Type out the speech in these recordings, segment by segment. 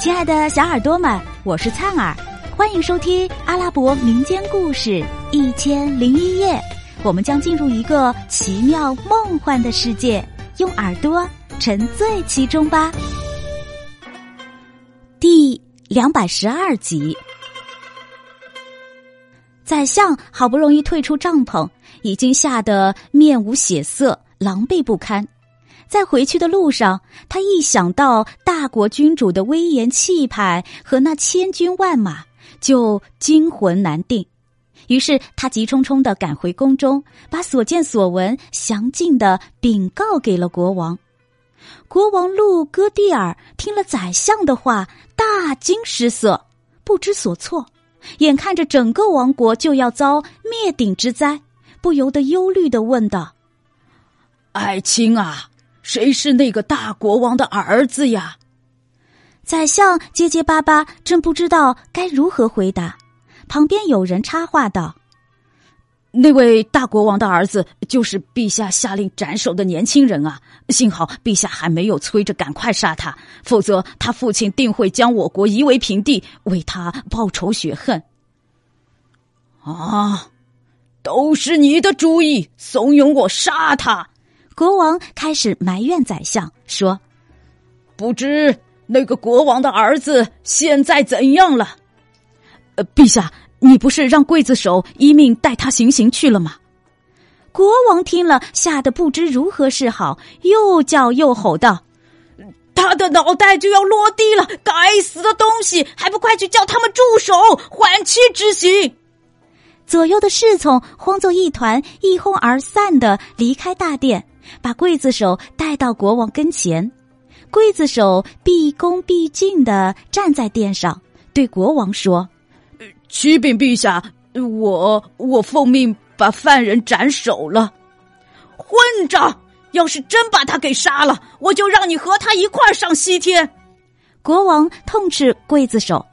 亲爱的小耳朵们，我是灿儿，欢迎收听阿拉伯民间故事《一千零一夜》。我们将进入一个奇妙梦幻的世界，用耳朵沉醉其中吧。第两百十二集，宰相好不容易退出帐篷，已经吓得面无血色，狼狈不堪。在回去的路上，他一想到大国君主的威严气派和那千军万马，就惊魂难定。于是他急匆匆的赶回宫中，把所见所闻详尽的禀告给了国王。国王路戈蒂尔听了宰相的话，大惊失色，不知所措。眼看着整个王国就要遭灭顶之灾，不由得忧虑的问道：“爱卿啊！”谁是那个大国王的儿子呀？宰相结结巴巴，正不知道该如何回答。旁边有人插话道：“那位大国王的儿子，就是陛下下令斩首的年轻人啊！幸好陛下还没有催着赶快杀他，否则他父亲定会将我国夷为平地，为他报仇雪恨。”啊，都是你的主意，怂恿我杀他。国王开始埋怨宰相，说：“不知那个国王的儿子现在怎样了？”呃，陛下，你不是让刽子手一命带他行刑去了吗？国王听了，吓得不知如何是好，又叫又吼道：“他的脑袋就要落地了！该死的东西，还不快去叫他们住手，缓期执行！”左右的侍从慌作一团，一哄而散的离开大殿。把刽子手带到国王跟前，刽子手毕恭毕敬的站在殿上，对国王说：“启禀陛下，我我奉命把犯人斩首了。混账！要是真把他给杀了，我就让你和他一块儿上西天。”国王痛斥刽子手：“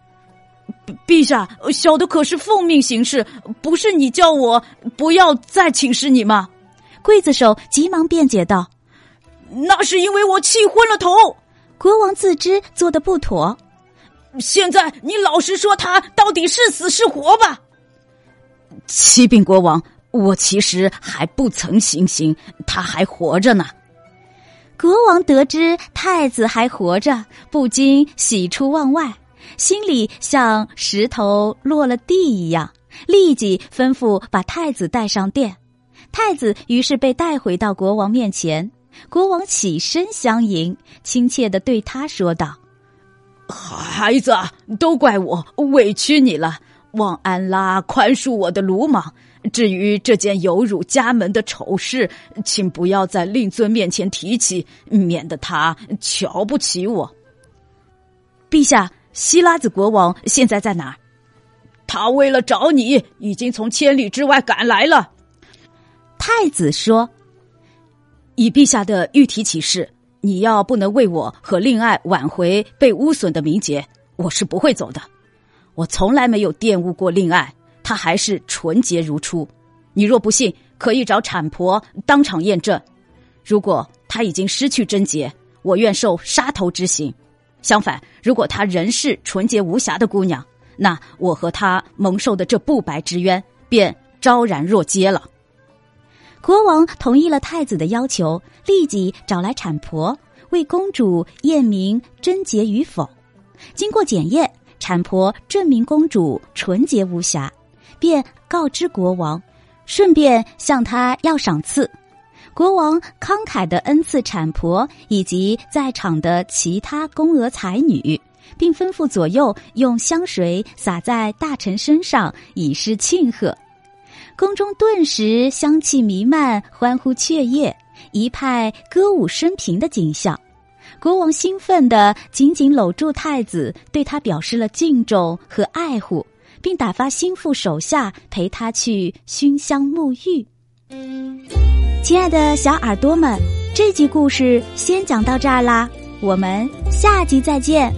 陛下，小的可是奉命行事，不是你叫我不要再请示你吗？”刽子手急忙辩解道：“那是因为我气昏了头。”国王自知做的不妥，现在你老实说，他到底是死是活吧？启禀国王，我其实还不曾行刑，他还活着呢。国王得知太子还活着，不禁喜出望外，心里像石头落了地一样，立即吩咐把太子带上殿。太子于是被带回到国王面前，国王起身相迎，亲切的对他说道：“孩子，都怪我委屈你了，望安拉宽恕我的鲁莽。至于这件有辱家门的丑事，请不要在令尊面前提起，免得他瞧不起我。”陛下，希拉子国王现在在哪儿？他为了找你，已经从千里之外赶来了。太子说：“以陛下的御体启示，你要不能为我和令爱挽回被污损的名节，我是不会走的。我从来没有玷污过令爱，她还是纯洁如初。你若不信，可以找产婆当场验证。如果她已经失去贞洁，我愿受杀头之刑；相反，如果她仍是纯洁无瑕的姑娘，那我和她蒙受的这不白之冤便昭然若揭了。”国王同意了太子的要求，立即找来产婆为公主验明贞洁与否。经过检验，产婆证明公主纯洁无瑕，便告知国王，顺便向他要赏赐。国王慷慨的恩赐产婆以及在场的其他宫娥才女，并吩咐左右用香水洒在大臣身上，以示庆贺。宫中顿时香气弥漫，欢呼雀跃，一派歌舞升平的景象。国王兴奋地紧紧搂住太子，对他表示了敬重和爱护，并打发心腹手下陪他去熏香沐浴。亲爱的小耳朵们，这集故事先讲到这儿啦，我们下集再见。